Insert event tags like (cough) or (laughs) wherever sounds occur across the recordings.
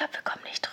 glaube, wir kommen nicht drum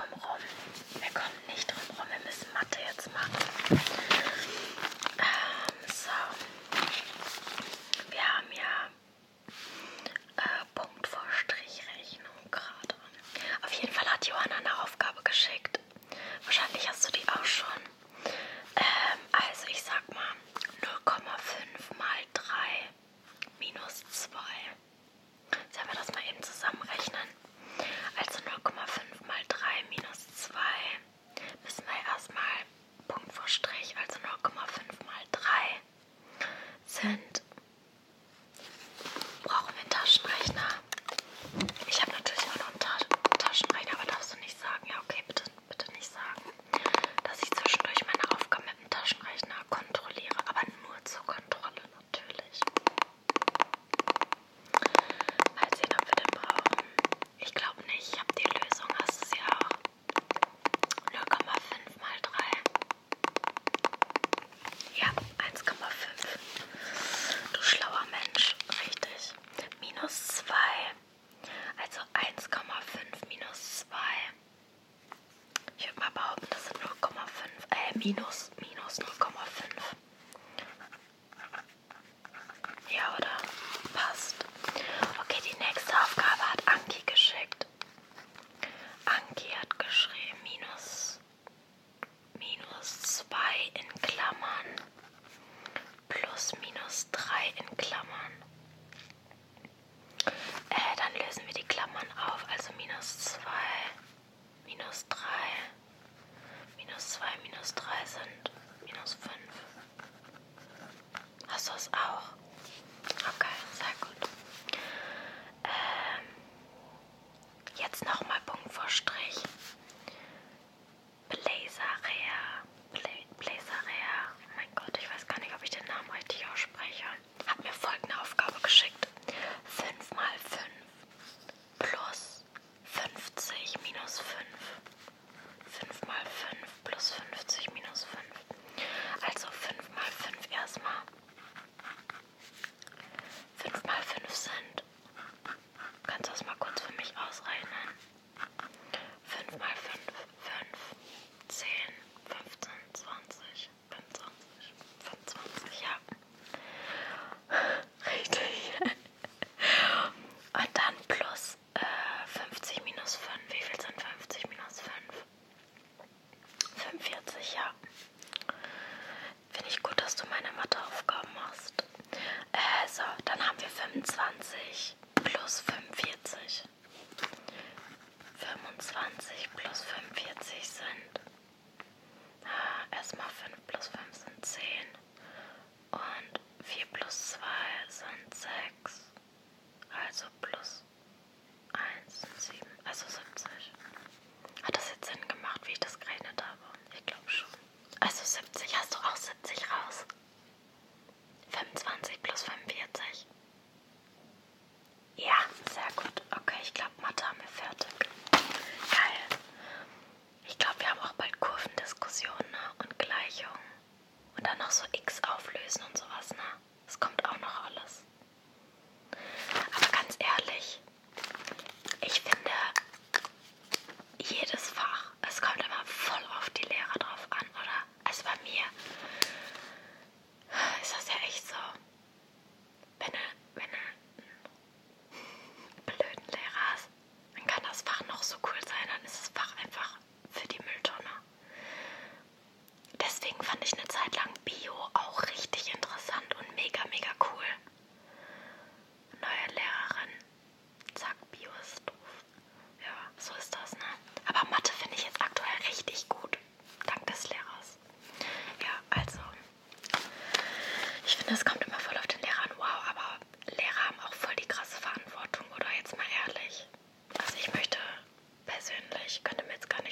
X auflösen und sowas, ne? Es kommt auch noch alles. Aber ganz ehrlich, Ich könnte mir jetzt gar nicht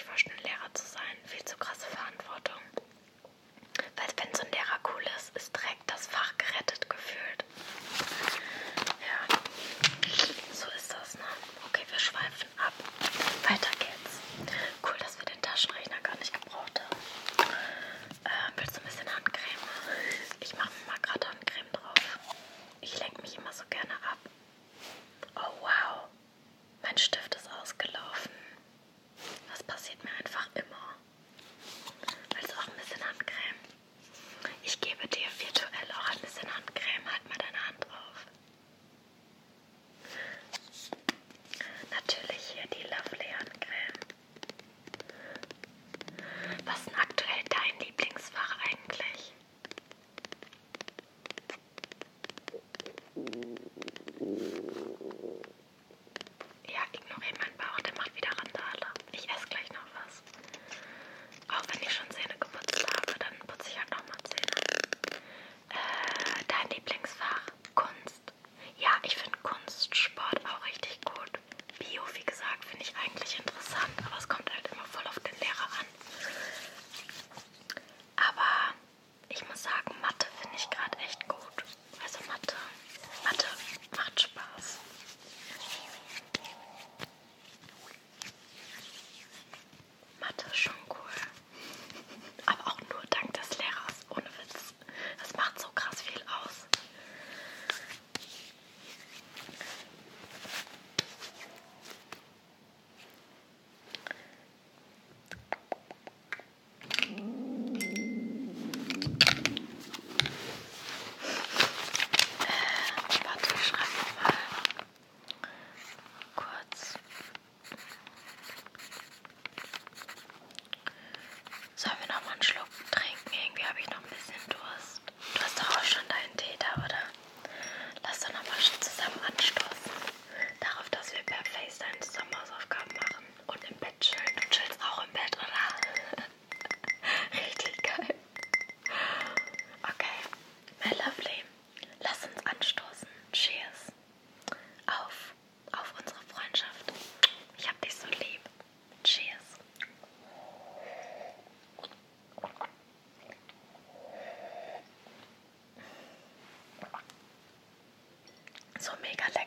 mega lecker.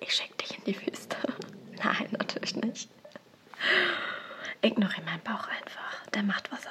ich schicke dich in die Wüste. (laughs) Nein, natürlich nicht. Ignoriere meinen Bauch einfach. Der macht, was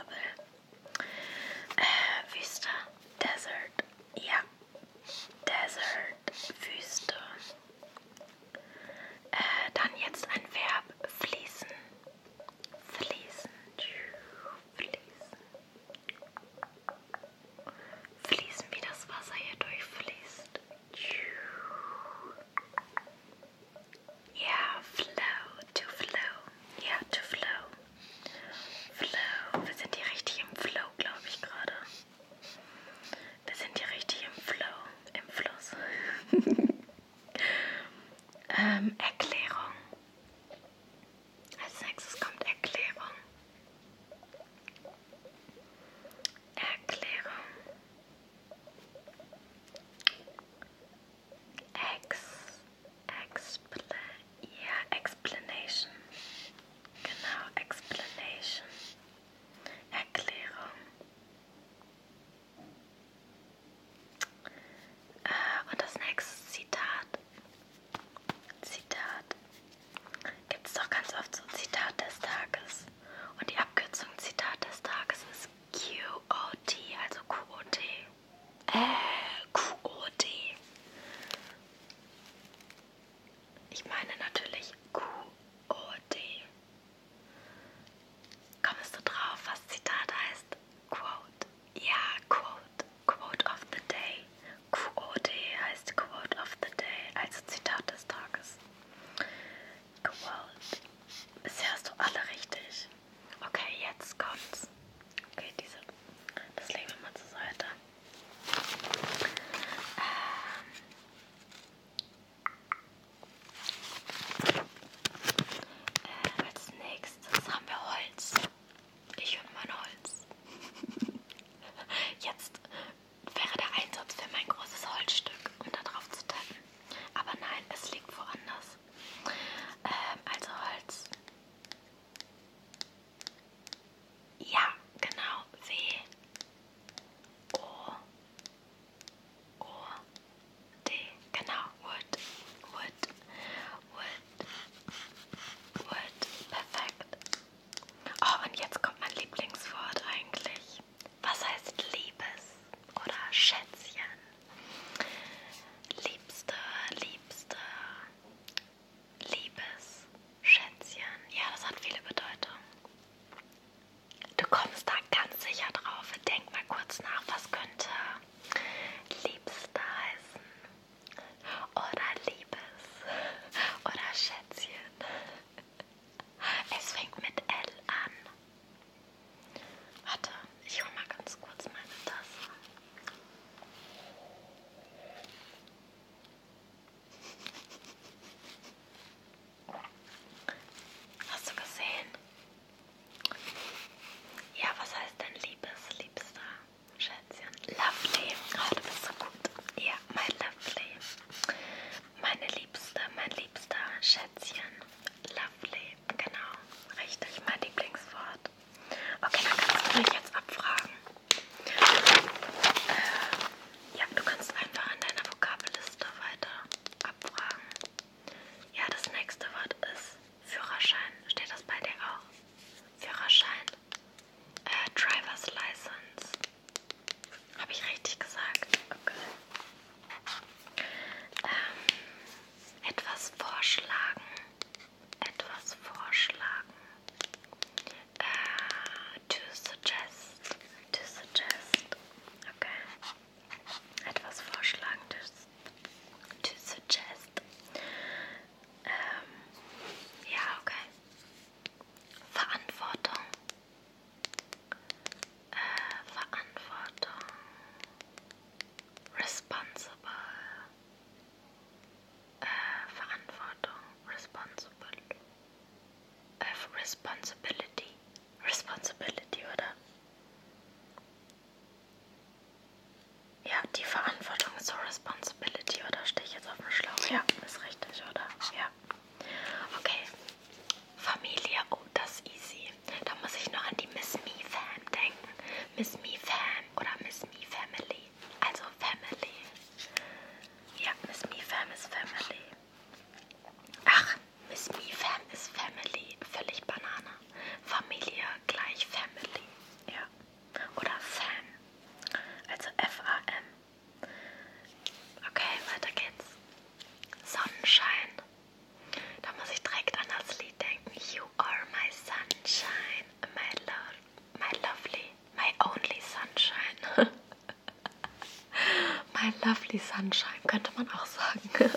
My lovely sunshine, könnte man auch sagen. (laughs) (laughs)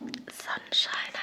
Sunshine,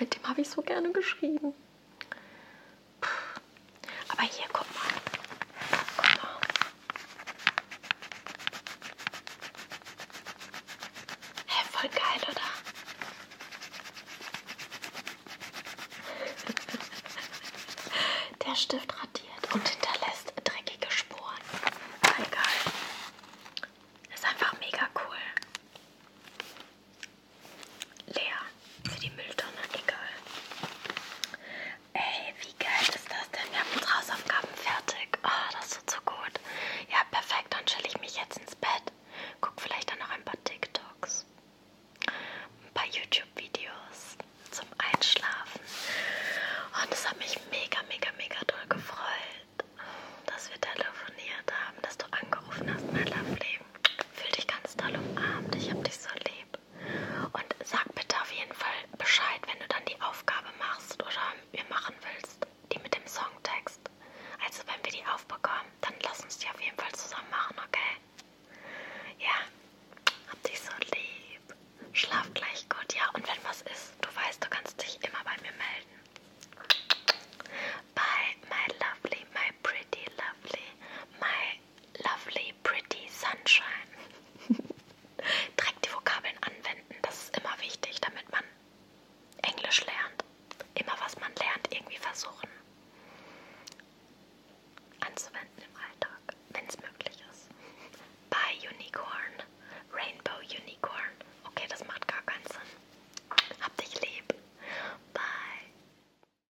mit dem habe ich so gerne geschrieben.